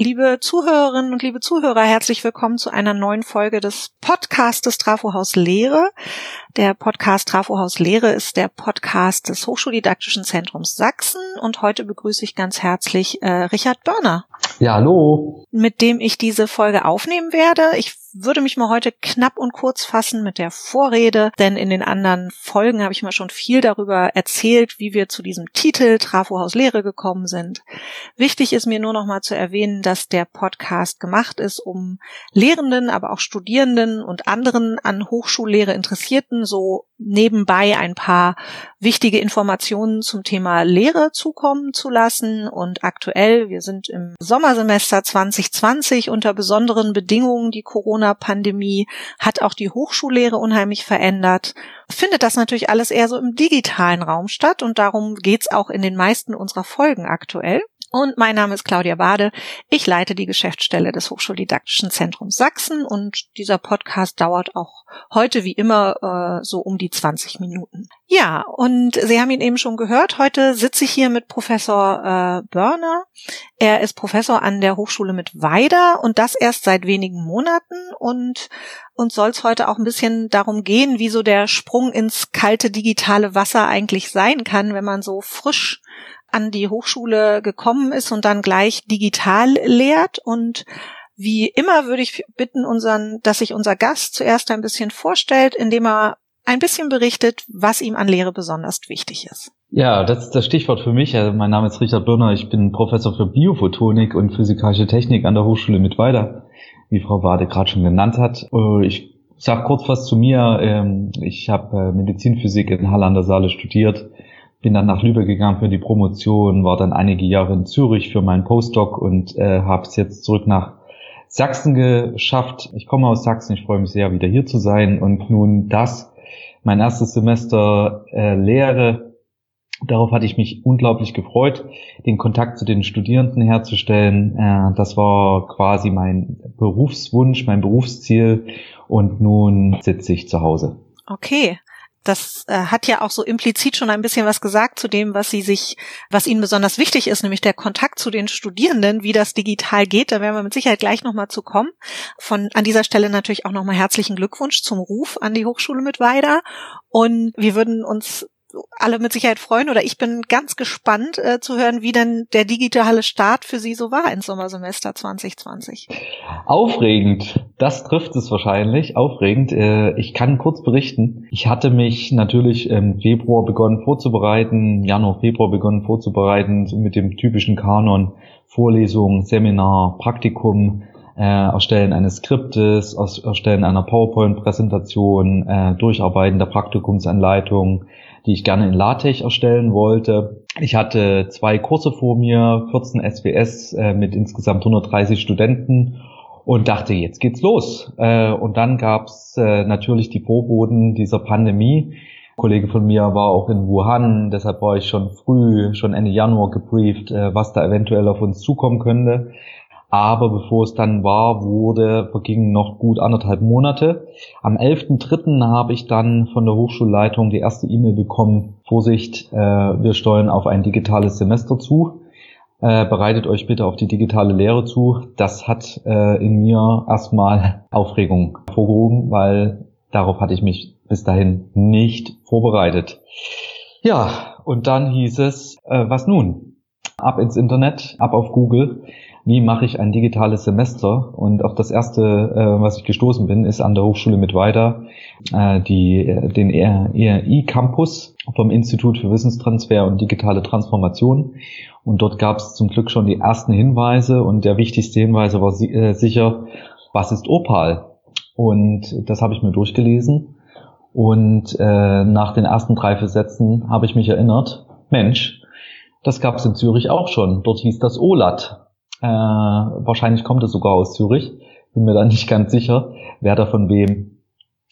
Liebe Zuhörerinnen und liebe Zuhörer, herzlich willkommen zu einer neuen Folge des Podcastes Trafohaus Lehre. Der Podcast Trafohaus Lehre ist der Podcast des Hochschuldidaktischen Zentrums Sachsen und heute begrüße ich ganz herzlich äh, Richard Börner. Ja, hallo. Mit dem ich diese Folge aufnehmen werde. Ich würde mich mal heute knapp und kurz fassen mit der Vorrede, denn in den anderen Folgen habe ich mal schon viel darüber erzählt, wie wir zu diesem Titel Trafohaus Lehre gekommen sind. Wichtig ist mir nur noch mal zu erwähnen, dass der Podcast gemacht ist, um Lehrenden, aber auch Studierenden und anderen an Hochschullehre Interessierten so nebenbei ein paar wichtige Informationen zum Thema Lehre zukommen zu lassen. Und aktuell, wir sind im Sommersemester 2020 unter besonderen Bedingungen, die Corona-Pandemie hat auch die Hochschullehre unheimlich verändert. Findet das natürlich alles eher so im digitalen Raum statt und darum geht's auch in den meisten unserer Folgen aktuell. Und mein Name ist Claudia Bade. Ich leite die Geschäftsstelle des Hochschuldidaktischen Zentrums Sachsen und dieser Podcast dauert auch heute wie immer äh, so um die 20 Minuten. Ja, und Sie haben ihn eben schon gehört. Heute sitze ich hier mit Professor äh, Börner. Er ist Professor an der Hochschule mit Weider und das erst seit wenigen Monaten und uns soll es heute auch ein bisschen darum gehen, wie so der Sprung ins kalte digitale Wasser eigentlich sein kann, wenn man so frisch an die Hochschule gekommen ist und dann gleich digital lehrt. Und wie immer würde ich bitten, unseren, dass sich unser Gast zuerst ein bisschen vorstellt, indem er ein bisschen berichtet, was ihm an Lehre besonders wichtig ist. Ja, das ist das Stichwort für mich. Also mein Name ist Richard Birner. Ich bin Professor für Biophotonik und physikalische Technik an der Hochschule mit Weiter, wie Frau Wade gerade schon genannt hat. Äh, ich sage kurz was zu mir. Ähm, ich habe äh, Medizinphysik in Halle an der Saale studiert, bin dann nach Lübeck gegangen für die Promotion, war dann einige Jahre in Zürich für meinen Postdoc und äh, habe es jetzt zurück nach Sachsen geschafft. Ich komme aus Sachsen, ich freue mich sehr, wieder hier zu sein und nun das, mein erstes Semester äh, Lehre, darauf hatte ich mich unglaublich gefreut, den Kontakt zu den Studierenden herzustellen. Äh, das war quasi mein Berufswunsch, mein Berufsziel und nun sitze ich zu Hause. Okay das äh, hat ja auch so implizit schon ein bisschen was gesagt zu dem, was sie sich, was ihnen besonders wichtig ist, nämlich der Kontakt zu den Studierenden, wie das digital geht. Da werden wir mit Sicherheit gleich nochmal zu kommen. Von an dieser Stelle natürlich auch nochmal herzlichen Glückwunsch zum Ruf an die Hochschule mit Weida. Und wir würden uns alle mit Sicherheit freuen oder ich bin ganz gespannt äh, zu hören, wie denn der digitale Start für Sie so war ins Sommersemester 2020. Aufregend, das trifft es wahrscheinlich. Aufregend. Äh, ich kann kurz berichten. Ich hatte mich natürlich im Februar begonnen vorzubereiten, Januar, Februar begonnen vorzubereiten mit dem typischen Kanon, Vorlesung, Seminar, Praktikum, äh, Erstellen eines Skriptes, Erstellen einer PowerPoint-Präsentation, äh, Durcharbeiten der Praktikumsanleitung, die ich gerne in LaTeX erstellen wollte. Ich hatte zwei Kurse vor mir, 14 SWS äh, mit insgesamt 130 Studenten und dachte, jetzt geht's los. Äh, und dann gab's äh, natürlich die Vorboten dieser Pandemie. Ein Kollege von mir war auch in Wuhan, deshalb war ich schon früh, schon Ende Januar gebrieft, äh, was da eventuell auf uns zukommen könnte. Aber bevor es dann war, wurde, vergingen noch gut anderthalb Monate. Am 11.3. habe ich dann von der Hochschulleitung die erste E-Mail bekommen. Vorsicht, äh, wir steuern auf ein digitales Semester zu. Äh, bereitet euch bitte auf die digitale Lehre zu. Das hat äh, in mir erstmal Aufregung hervorgehoben, weil darauf hatte ich mich bis dahin nicht vorbereitet. Ja, und dann hieß es, äh, was nun? Ab ins Internet, ab auf Google wie mache ich ein digitales Semester? Und auf das erste, äh, was ich gestoßen bin, ist an der Hochschule mit weiter äh, die, äh, den ERI-Campus vom Institut für Wissenstransfer und digitale Transformation. Und dort gab es zum Glück schon die ersten Hinweise und der wichtigste Hinweise war äh, sicher, was ist Opal? Und das habe ich mir durchgelesen. Und äh, nach den ersten drei, vier Sätzen habe ich mich erinnert, Mensch, das gab es in Zürich auch schon. Dort hieß das OLAT. Äh, wahrscheinlich kommt es sogar aus Zürich. Bin mir da nicht ganz sicher, wer da von wem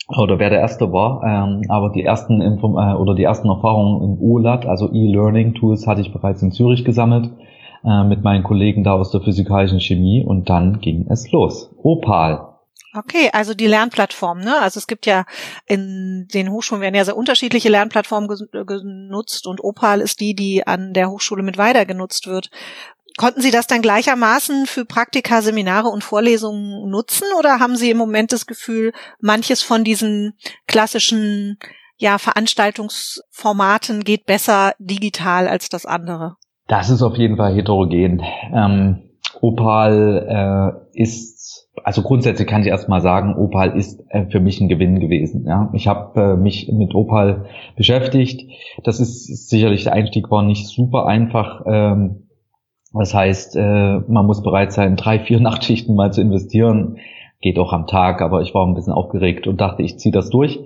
oder wer der erste war. Ähm, aber die ersten Inform äh, oder die ersten Erfahrungen im OLAT, also E-Learning Tools, hatte ich bereits in Zürich gesammelt äh, mit meinen Kollegen da aus der physikalischen Chemie und dann ging es los. Opal. Okay, also die Lernplattform, ne? Also es gibt ja in den Hochschulen werden ja sehr unterschiedliche Lernplattformen genutzt und Opal ist die, die an der Hochschule mit weiter genutzt wird. Konnten Sie das dann gleichermaßen für Praktika, Seminare und Vorlesungen nutzen oder haben Sie im Moment das Gefühl, manches von diesen klassischen ja, Veranstaltungsformaten geht besser digital als das andere? Das ist auf jeden Fall heterogen. Ähm, Opal äh, ist, also grundsätzlich kann ich erstmal sagen, Opal ist äh, für mich ein Gewinn gewesen. Ja? Ich habe äh, mich mit Opal beschäftigt. Das ist sicherlich der Einstieg war nicht super einfach. Ähm, das heißt, äh, man muss bereit sein, drei, vier Nachtschichten mal zu investieren. Geht auch am Tag, aber ich war ein bisschen aufgeregt und dachte, ich ziehe das durch.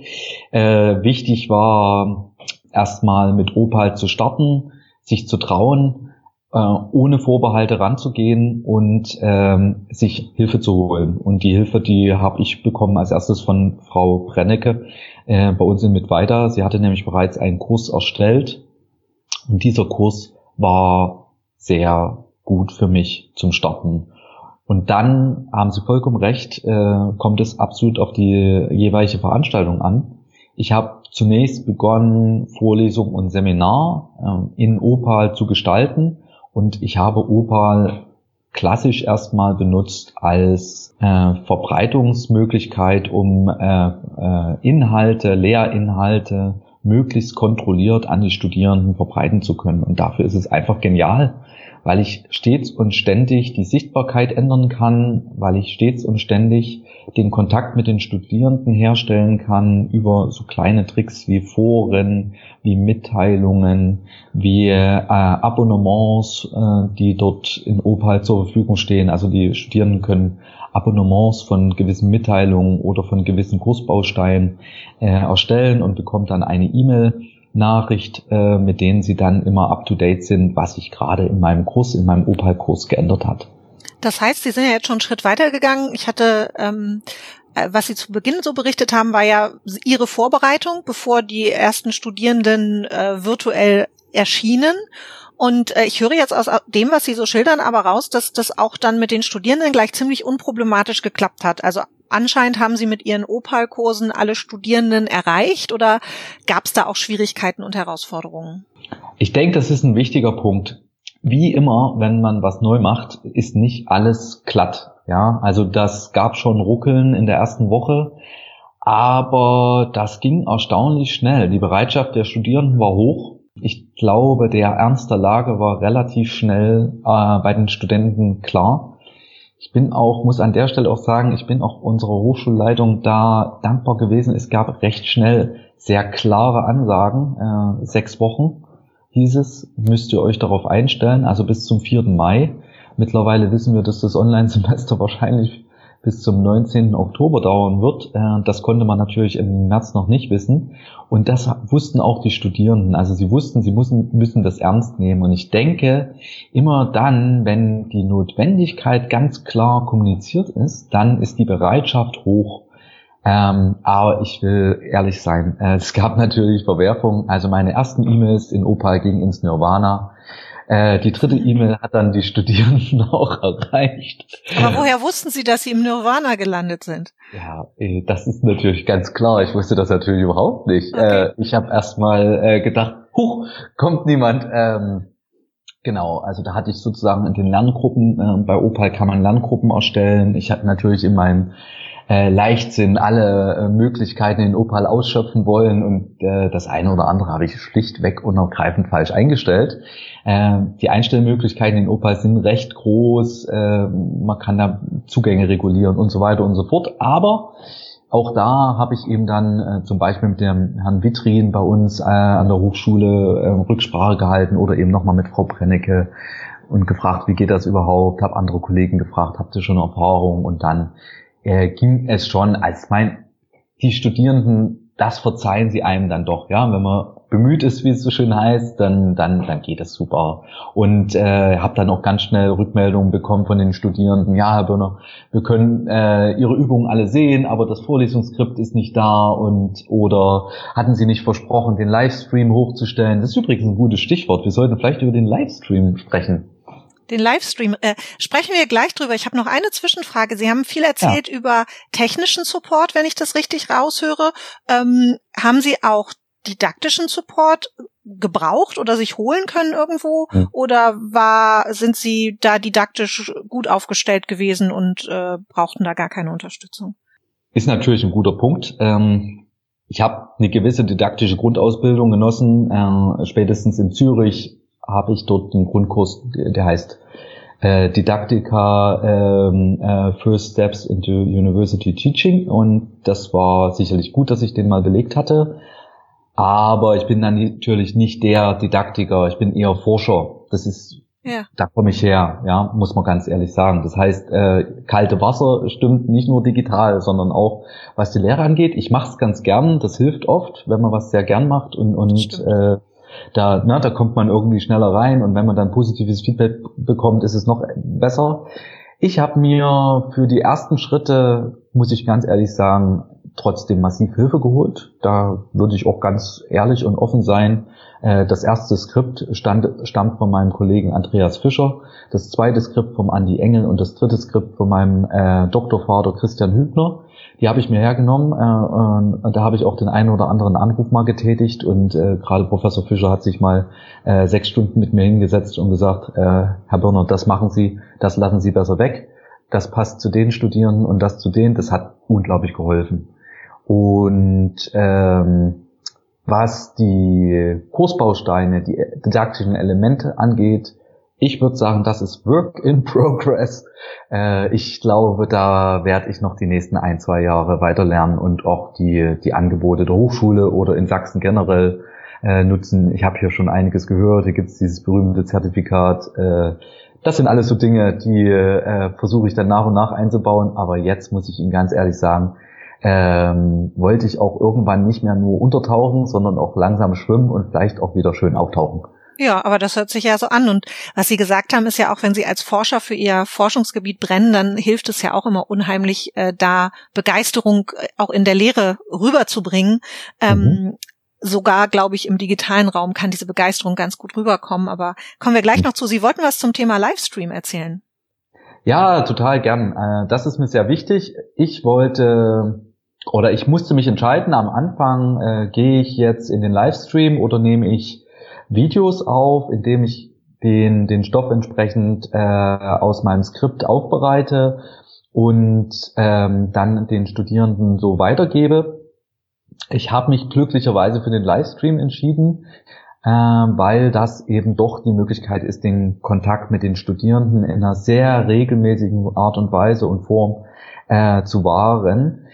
Äh, wichtig war erstmal mit Opal zu starten, sich zu trauen, äh, ohne Vorbehalte ranzugehen und ähm, sich Hilfe zu holen. Und die Hilfe, die habe ich bekommen als erstes von Frau Brennecke bei uns in Mitweiter. Sie hatte nämlich bereits einen Kurs erstellt und dieser Kurs war sehr gut für mich zum Starten. Und dann haben Sie vollkommen recht, äh, kommt es absolut auf die jeweilige Veranstaltung an. Ich habe zunächst begonnen, Vorlesung und Seminar äh, in Opal zu gestalten und ich habe Opal klassisch erstmal benutzt als äh, Verbreitungsmöglichkeit, um äh, äh, Inhalte, Lehrinhalte möglichst kontrolliert an die Studierenden verbreiten zu können. Und dafür ist es einfach genial, weil ich stets und ständig die Sichtbarkeit ändern kann, weil ich stets und ständig den Kontakt mit den Studierenden herstellen kann über so kleine Tricks wie Foren, wie Mitteilungen, wie äh, Abonnements, äh, die dort in Opal zur Verfügung stehen. Also die Studierenden können Abonnements von gewissen Mitteilungen oder von gewissen Kursbausteinen äh, erstellen und bekommt dann eine E-Mail Nachricht, äh, mit denen sie dann immer up to date sind, was sich gerade in meinem Kurs, in meinem Opal-Kurs geändert hat. Das heißt, Sie sind ja jetzt schon einen Schritt weiter gegangen. Ich hatte, ähm, äh, was Sie zu Beginn so berichtet haben, war ja Ihre Vorbereitung, bevor die ersten Studierenden äh, virtuell erschienen. Und äh, ich höre jetzt aus dem, was Sie so schildern, aber raus, dass das auch dann mit den Studierenden gleich ziemlich unproblematisch geklappt hat. Also anscheinend haben Sie mit Ihren Opal-Kursen alle Studierenden erreicht oder gab es da auch Schwierigkeiten und Herausforderungen? Ich denke, das ist ein wichtiger Punkt. Wie immer, wenn man was neu macht, ist nicht alles glatt. Ja, also das gab schon Ruckeln in der ersten Woche, aber das ging erstaunlich schnell. Die Bereitschaft der Studierenden war hoch ich glaube, der Ernst der Lage war relativ schnell äh, bei den Studenten klar. Ich bin auch, muss an der Stelle auch sagen, ich bin auch unserer Hochschulleitung da dankbar gewesen. Es gab recht schnell sehr klare Ansagen. Äh, sechs Wochen hieß es, müsst ihr euch darauf einstellen, also bis zum 4. Mai. Mittlerweile wissen wir, dass das Online-Semester wahrscheinlich bis zum 19. Oktober dauern wird. Äh, das konnte man natürlich im März noch nicht wissen. Und das wussten auch die Studierenden. Also sie wussten, sie müssen, müssen das ernst nehmen. Und ich denke, immer dann, wenn die Notwendigkeit ganz klar kommuniziert ist, dann ist die Bereitschaft hoch. Ähm, aber ich will ehrlich sein, äh, es gab natürlich Verwerfungen. Also meine ersten E-Mails in Opal gingen ins Nirvana. Äh, die dritte E-Mail hat dann die Studierenden auch erreicht. Aber woher wussten Sie, dass Sie im Nirvana gelandet sind? Ja, äh, das ist natürlich ganz klar. Ich wusste das natürlich überhaupt nicht. Okay. Äh, ich habe erstmal äh, gedacht, huch, kommt niemand. Ähm, Genau, also da hatte ich sozusagen in den Lerngruppen, äh, bei Opal kann man Lerngruppen erstellen. Ich hatte natürlich in meinem äh, Leichtsinn alle äh, Möglichkeiten in Opal ausschöpfen wollen und äh, das eine oder andere habe ich schlichtweg und ergreifend falsch eingestellt. Äh, die Einstellmöglichkeiten in Opal sind recht groß, äh, man kann da Zugänge regulieren und so weiter und so fort, aber auch da habe ich eben dann äh, zum Beispiel mit dem Herrn Witrin bei uns äh, an der Hochschule äh, Rücksprache gehalten oder eben nochmal mit Frau Brennecke und gefragt, wie geht das überhaupt, habe andere Kollegen gefragt, habt ihr schon Erfahrung? Und dann äh, ging es schon, als mein, die Studierenden, das verzeihen sie einem dann doch, ja, wenn man bemüht ist, wie es so schön heißt, dann, dann, dann geht es super. Und äh, habe dann auch ganz schnell Rückmeldungen bekommen von den Studierenden, ja, Herr Börner, wir können äh, Ihre Übungen alle sehen, aber das Vorlesungsskript ist nicht da und oder hatten Sie nicht versprochen, den Livestream hochzustellen? Das ist übrigens ein gutes Stichwort. Wir sollten vielleicht über den Livestream sprechen den Livestream. Äh, sprechen wir gleich drüber. Ich habe noch eine Zwischenfrage. Sie haben viel erzählt ja. über technischen Support, wenn ich das richtig raushöre. Ähm, haben Sie auch didaktischen Support gebraucht oder sich holen können irgendwo? Hm. Oder war, sind Sie da didaktisch gut aufgestellt gewesen und äh, brauchten da gar keine Unterstützung? Ist natürlich ein guter Punkt. Ähm, ich habe eine gewisse didaktische Grundausbildung genossen. Äh, spätestens in Zürich habe ich dort einen Grundkurs, der heißt äh, Didaktika ähm, äh, First Steps into University Teaching und das war sicherlich gut, dass ich den mal belegt hatte. Aber ich bin dann natürlich nicht der Didaktiker, ich bin eher Forscher. Das ist, ja. da komme ich her, ja, muss man ganz ehrlich sagen. Das heißt, äh, kalte Wasser stimmt nicht nur digital, sondern auch was die Lehre angeht. Ich mache es ganz gern, das hilft oft, wenn man was sehr gern macht und, und äh, da, ne, da kommt man irgendwie schneller rein und wenn man dann positives Feedback bekommt, ist es noch besser. Ich habe mir für die ersten Schritte, muss ich ganz ehrlich sagen, trotzdem massiv Hilfe geholt. Da würde ich auch ganz ehrlich und offen sein. Äh, das erste Skript stand, stammt von meinem Kollegen Andreas Fischer, das zweite Skript vom Andy Engel und das dritte Skript von meinem äh, Doktorvater Christian Hübner. Die habe ich mir hergenommen äh, und da habe ich auch den einen oder anderen Anruf mal getätigt und äh, gerade Professor Fischer hat sich mal äh, sechs Stunden mit mir hingesetzt und gesagt, äh, Herr Birner, das machen Sie, das lassen Sie besser weg, das passt zu den Studierenden und das zu denen, das hat unglaublich geholfen. Und ähm, was die Kursbausteine, die didaktischen Elemente angeht, ich würde sagen, das ist Work in Progress. Äh, ich glaube, da werde ich noch die nächsten ein, zwei Jahre weiter lernen und auch die, die Angebote der Hochschule oder in Sachsen generell äh, nutzen. Ich habe hier schon einiges gehört. Hier gibt es dieses berühmte Zertifikat. Äh, das sind alles so Dinge, die äh, versuche ich dann nach und nach einzubauen. Aber jetzt muss ich Ihnen ganz ehrlich sagen, ähm, wollte ich auch irgendwann nicht mehr nur untertauchen, sondern auch langsam schwimmen und vielleicht auch wieder schön auftauchen. Ja, aber das hört sich ja so an. Und was Sie gesagt haben, ist ja auch, wenn Sie als Forscher für Ihr Forschungsgebiet brennen, dann hilft es ja auch immer unheimlich, äh, da Begeisterung äh, auch in der Lehre rüberzubringen. Ähm, mhm. Sogar, glaube ich, im digitalen Raum kann diese Begeisterung ganz gut rüberkommen. Aber kommen wir gleich noch zu. Sie wollten was zum Thema Livestream erzählen. Ja, total gern. Äh, das ist mir sehr wichtig. Ich wollte oder ich musste mich entscheiden, am Anfang äh, gehe ich jetzt in den Livestream oder nehme ich Videos auf, indem ich den, den Stoff entsprechend äh, aus meinem Skript aufbereite und ähm, dann den Studierenden so weitergebe. Ich habe mich glücklicherweise für den Livestream entschieden, äh, weil das eben doch die Möglichkeit ist, den Kontakt mit den Studierenden in einer sehr regelmäßigen Art und Weise und Form äh, zu wahren.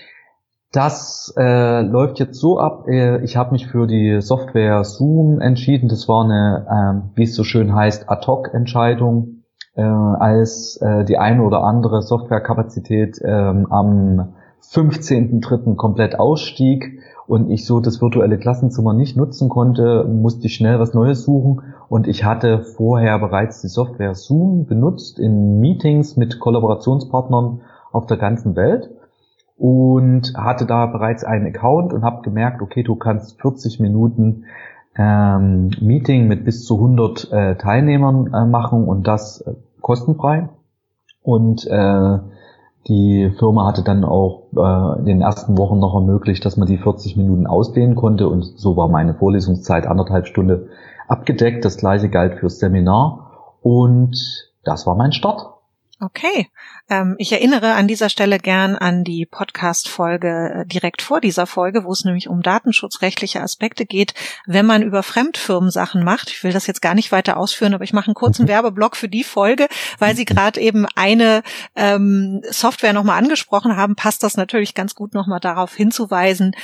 Das äh, läuft jetzt so ab. Äh, ich habe mich für die Software Zoom entschieden. Das war eine, äh, wie es so schön heißt, Ad-hoc-Entscheidung, äh, als äh, die eine oder andere Softwarekapazität äh, am 15.03. komplett ausstieg und ich so das virtuelle Klassenzimmer nicht nutzen konnte, musste ich schnell was Neues suchen und ich hatte vorher bereits die Software Zoom benutzt in Meetings mit Kollaborationspartnern auf der ganzen Welt und hatte da bereits einen Account und habe gemerkt, okay, du kannst 40 Minuten ähm, Meeting mit bis zu 100 äh, Teilnehmern äh, machen und das äh, kostenfrei. Und äh, die Firma hatte dann auch äh, in den ersten Wochen noch ermöglicht, dass man die 40 Minuten ausdehnen konnte und so war meine Vorlesungszeit anderthalb Stunde abgedeckt. Das gleiche galt fürs Seminar und das war mein Start. Okay. Ähm, ich erinnere an dieser Stelle gern an die Podcast-Folge äh, direkt vor dieser Folge, wo es nämlich um datenschutzrechtliche Aspekte geht, wenn man über Fremdfirmen Sachen macht. Ich will das jetzt gar nicht weiter ausführen, aber ich mache einen kurzen. Werbeblock für die Folge, weil Sie gerade eben eine ähm, Software nochmal angesprochen haben, passt das natürlich ganz gut nochmal darauf hinzuweisen,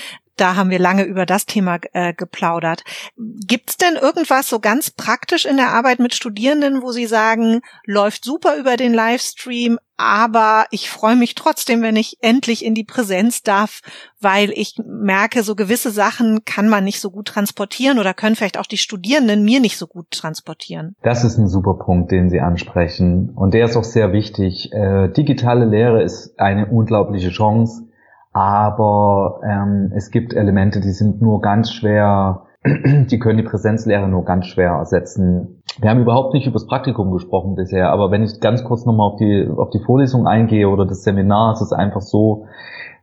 da haben wir lange über das Thema äh, geplaudert. Gibt's denn irgendwas so ganz praktisch in der Arbeit mit Studierenden, wo Sie sagen, läuft super über den Livestream, aber ich freue mich trotzdem, wenn ich endlich in die Präsenz darf, weil ich merke, so gewisse Sachen kann man nicht so gut transportieren oder können vielleicht auch die Studierenden mir nicht so gut transportieren. Das ist ein super Punkt, den Sie ansprechen. Und der ist auch sehr wichtig. Äh, digitale Lehre ist eine unglaubliche Chance aber ähm, es gibt Elemente, die sind nur ganz schwer, die können die Präsenzlehre nur ganz schwer ersetzen. Wir haben überhaupt nicht über das Praktikum gesprochen bisher, aber wenn ich ganz kurz nochmal auf die, auf die Vorlesung eingehe oder das Seminar, ist es einfach so,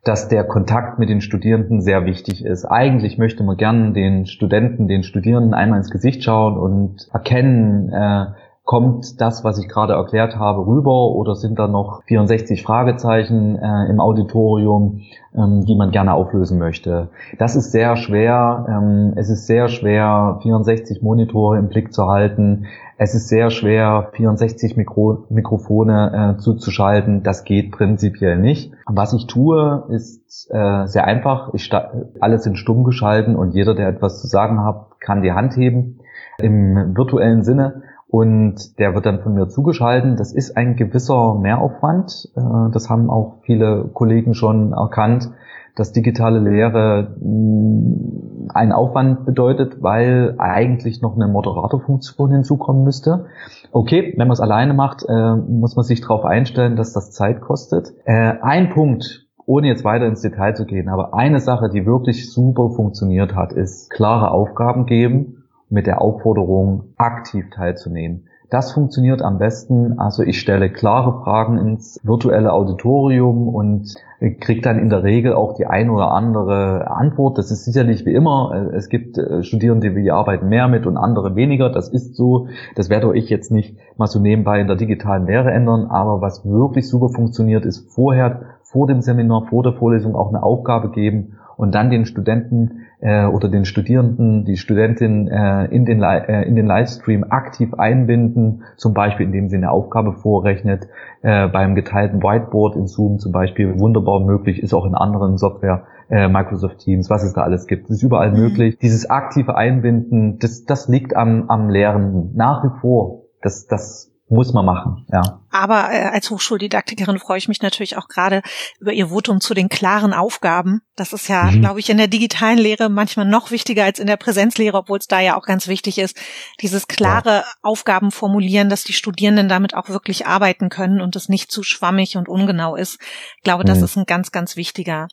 dass der Kontakt mit den Studierenden sehr wichtig ist. Eigentlich möchte man gern den Studenten, den Studierenden einmal ins Gesicht schauen und erkennen, äh, kommt das, was ich gerade erklärt habe, rüber oder sind da noch 64 Fragezeichen äh, im Auditorium, ähm, die man gerne auflösen möchte. Das ist sehr schwer. Ähm, es ist sehr schwer, 64 Monitore im Blick zu halten. Es ist sehr schwer, 64 Mikro Mikrofone äh, zuzuschalten. Das geht prinzipiell nicht. Was ich tue, ist äh, sehr einfach. Ich alles in stumm geschalten und jeder, der etwas zu sagen hat, kann die Hand heben im virtuellen Sinne und der wird dann von mir zugeschalten. Das ist ein gewisser Mehraufwand. Äh, das haben auch viele Kollegen schon erkannt, dass digitale Lehre mm, einen Aufwand bedeutet, weil eigentlich noch eine Moderatorfunktion hinzukommen müsste. Okay, wenn man es alleine macht, äh, muss man sich darauf einstellen, dass das Zeit kostet. Äh, ein Punkt, ohne jetzt weiter ins Detail zu gehen, aber eine Sache, die wirklich super funktioniert hat, ist klare Aufgaben geben mit der Aufforderung, aktiv teilzunehmen. Das funktioniert am besten. Also ich stelle klare Fragen ins virtuelle Auditorium und kriege dann in der Regel auch die ein oder andere Antwort. Das ist sicherlich wie immer. Es gibt äh, Studierende, die arbeiten mehr mit und andere weniger. Das ist so. Das werde ich jetzt nicht mal so nebenbei in der digitalen Lehre ändern. Aber was wirklich super funktioniert, ist vorher, vor dem Seminar, vor der Vorlesung auch eine Aufgabe geben und dann den Studenten äh, oder den Studierenden, die Studentin äh, in, den, äh, in den Livestream aktiv einbinden, zum Beispiel indem sie eine Aufgabe vorrechnet, äh, beim geteilten Whiteboard in Zoom zum Beispiel wunderbar möglich, ist auch in anderen Software, äh, Microsoft Teams, was es da alles gibt. Ist überall mhm. möglich. Dieses aktive Einbinden, das, das liegt am, am Lehrenden nach wie vor. Das, das muss man machen, ja. Aber äh, als Hochschuldidaktikerin freue ich mich natürlich auch gerade über Ihr Votum zu den klaren Aufgaben. Das ist ja, mhm. glaube ich, in der digitalen Lehre manchmal noch wichtiger als in der Präsenzlehre, obwohl es da ja auch ganz wichtig ist, dieses klare ja. Aufgaben formulieren, dass die Studierenden damit auch wirklich arbeiten können und es nicht zu schwammig und ungenau ist. Ich glaube, das mhm. ist ein ganz, ganz wichtiger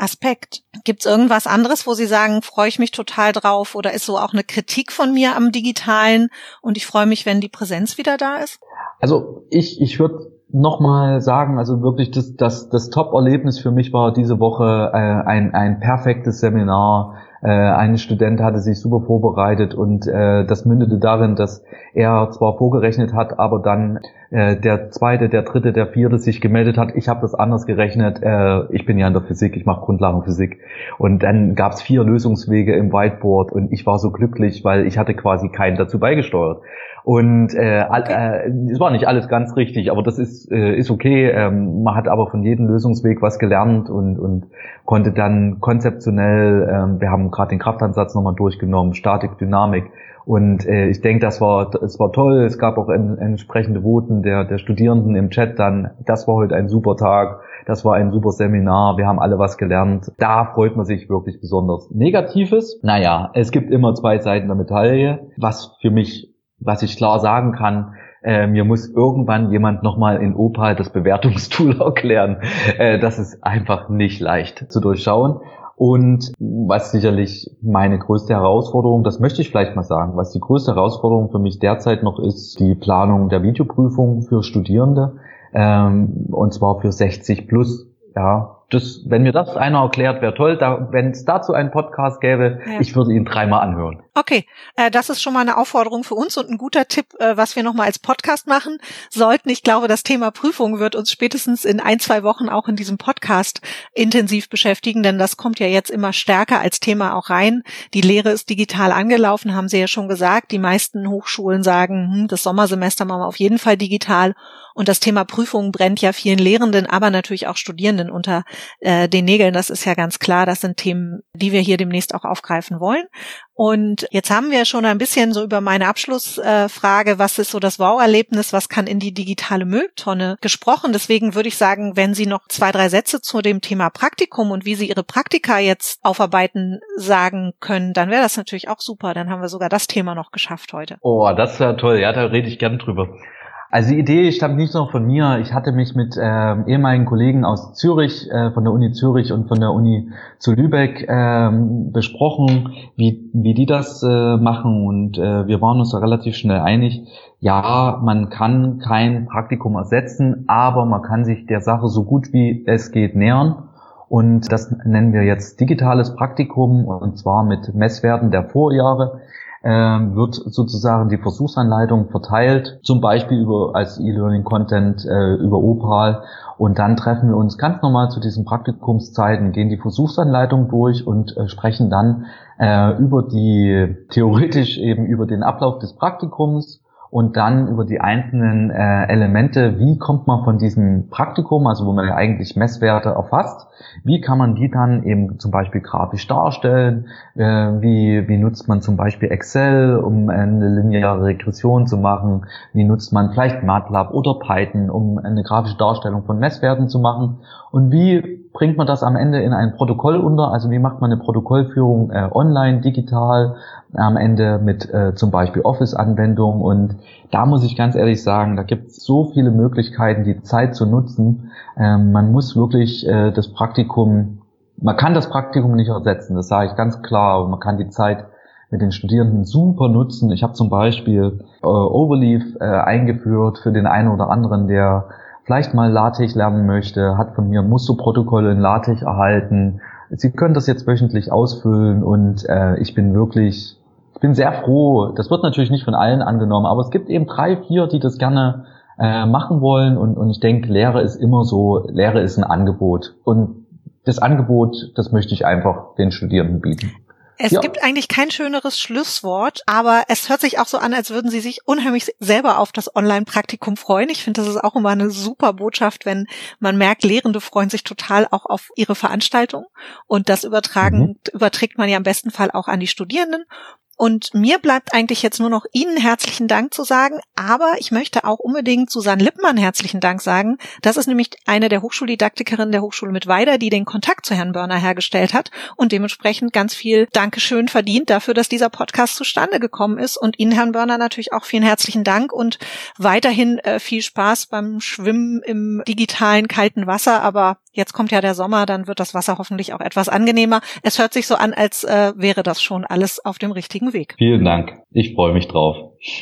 Aspekt. Gibt es irgendwas anderes, wo Sie sagen, freue ich mich total drauf oder ist so auch eine Kritik von mir am Digitalen und ich freue mich, wenn die Präsenz wieder da ist? Also ich, ich würde nochmal sagen, also wirklich das, das, das Top-Erlebnis für mich war diese Woche äh, ein, ein perfektes Seminar äh, ein Student hatte sich super vorbereitet und äh, das mündete darin, dass er zwar vorgerechnet hat, aber dann äh, der zweite, der dritte, der vierte sich gemeldet hat. Ich habe das anders gerechnet. Äh, ich bin ja in der Physik, ich mache Grundlagenphysik. Und dann gab es vier Lösungswege im Whiteboard und ich war so glücklich, weil ich hatte quasi keinen dazu beigesteuert. Und äh, äh, es war nicht alles ganz richtig, aber das ist, äh, ist okay. Ähm, man hat aber von jedem Lösungsweg was gelernt und, und konnte dann konzeptionell, ähm, wir haben gerade den Kraftansatz nochmal durchgenommen, Statik, Dynamik. Und äh, ich denke, das war, es war toll. Es gab auch en, entsprechende Voten der, der Studierenden im Chat dann. Das war heute ein super Tag. Das war ein super Seminar. Wir haben alle was gelernt. Da freut man sich wirklich besonders. Negatives? Naja, es gibt immer zwei Seiten der Medaille. Was für mich was ich klar sagen kann, äh, mir muss irgendwann jemand nochmal in Opal das Bewertungstool erklären. Äh, das ist einfach nicht leicht zu durchschauen. Und was sicherlich meine größte Herausforderung, das möchte ich vielleicht mal sagen, was die größte Herausforderung für mich derzeit noch ist, die Planung der Videoprüfung für Studierende, ähm, und zwar für 60 plus. Ja, das, wenn mir das einer erklärt, wäre toll. Da, wenn es dazu einen Podcast gäbe, ja. ich würde ihn dreimal anhören. Okay, äh, das ist schon mal eine Aufforderung für uns und ein guter Tipp, äh, was wir nochmal als Podcast machen sollten. Ich glaube, das Thema Prüfung wird uns spätestens in ein, zwei Wochen auch in diesem Podcast intensiv beschäftigen, denn das kommt ja jetzt immer stärker als Thema auch rein. Die Lehre ist digital angelaufen, haben Sie ja schon gesagt. Die meisten Hochschulen sagen, hm, das Sommersemester machen wir auf jeden Fall digital. Und das Thema Prüfungen brennt ja vielen Lehrenden, aber natürlich auch Studierenden unter äh, den Nägeln. Das ist ja ganz klar. Das sind Themen, die wir hier demnächst auch aufgreifen wollen. Und jetzt haben wir schon ein bisschen so über meine Abschlussfrage, äh, was ist so das Wow-Erlebnis, was kann in die digitale Mülltonne gesprochen. Deswegen würde ich sagen, wenn Sie noch zwei, drei Sätze zu dem Thema Praktikum und wie Sie Ihre Praktika jetzt aufarbeiten sagen können, dann wäre das natürlich auch super. Dann haben wir sogar das Thema noch geschafft heute. Oh, das wäre toll. Ja, da rede ich gern drüber. Also die Idee stammt nicht nur von mir. Ich hatte mich mit äh, ehemaligen Kollegen aus Zürich, äh, von der Uni Zürich und von der Uni zu Lübeck äh, besprochen, wie, wie die das äh, machen. Und äh, wir waren uns da relativ schnell einig, ja, man kann kein Praktikum ersetzen, aber man kann sich der Sache so gut wie es geht nähern. Und das nennen wir jetzt digitales Praktikum und zwar mit Messwerten der Vorjahre äh, wird sozusagen die Versuchsanleitung verteilt, zum Beispiel über als E-Learning-Content äh, über Opal. Und dann treffen wir uns ganz normal zu diesen Praktikumszeiten, gehen die Versuchsanleitung durch und äh, sprechen dann äh, über die, theoretisch eben über den Ablauf des Praktikums und dann über die einzelnen äh, Elemente, wie kommt man von diesem Praktikum, also wo man ja eigentlich Messwerte erfasst, wie kann man die dann eben zum Beispiel grafisch darstellen, äh, wie, wie nutzt man zum Beispiel Excel, um eine lineare Regression zu machen, wie nutzt man vielleicht MATLAB oder Python, um eine grafische Darstellung von Messwerten zu machen? Und wie bringt man das am Ende in ein Protokoll unter, also wie macht man eine Protokollführung äh, online, digital, am Ende mit äh, zum Beispiel Office-Anwendungen. Und da muss ich ganz ehrlich sagen, da gibt es so viele Möglichkeiten, die Zeit zu nutzen. Ähm, man muss wirklich äh, das Praktikum, man kann das Praktikum nicht ersetzen, das sage ich ganz klar. Man kann die Zeit mit den Studierenden super nutzen. Ich habe zum Beispiel äh, Overleaf äh, eingeführt für den einen oder anderen, der vielleicht mal LaTeX lernen möchte, hat von mir Musterprotokolle in LaTeX erhalten. Sie können das jetzt wöchentlich ausfüllen und äh, ich bin wirklich ich bin sehr froh. Das wird natürlich nicht von allen angenommen, aber es gibt eben drei, vier, die das gerne äh, machen wollen. Und, und ich denke, Lehre ist immer so, Lehre ist ein Angebot. Und das Angebot, das möchte ich einfach den Studierenden bieten. Es ja. gibt eigentlich kein schöneres Schlusswort, aber es hört sich auch so an, als würden Sie sich unheimlich selber auf das Online-Praktikum freuen. Ich finde, das ist auch immer eine super Botschaft, wenn man merkt, Lehrende freuen sich total auch auf ihre Veranstaltung. Und das übertragen, mhm. überträgt man ja im besten Fall auch an die Studierenden. Und mir bleibt eigentlich jetzt nur noch Ihnen herzlichen Dank zu sagen, aber ich möchte auch unbedingt Susanne Lippmann herzlichen Dank sagen. Das ist nämlich eine der Hochschuldidaktikerinnen der Hochschule mit Weida, die den Kontakt zu Herrn Börner hergestellt hat und dementsprechend ganz viel Dankeschön verdient dafür, dass dieser Podcast zustande gekommen ist. Und Ihnen, Herrn Börner, natürlich auch vielen herzlichen Dank und weiterhin äh, viel Spaß beim Schwimmen im digitalen kalten Wasser. Aber jetzt kommt ja der Sommer, dann wird das Wasser hoffentlich auch etwas angenehmer. Es hört sich so an, als äh, wäre das schon alles auf dem richtigen Weg. Vielen Dank. Ich freue mich drauf.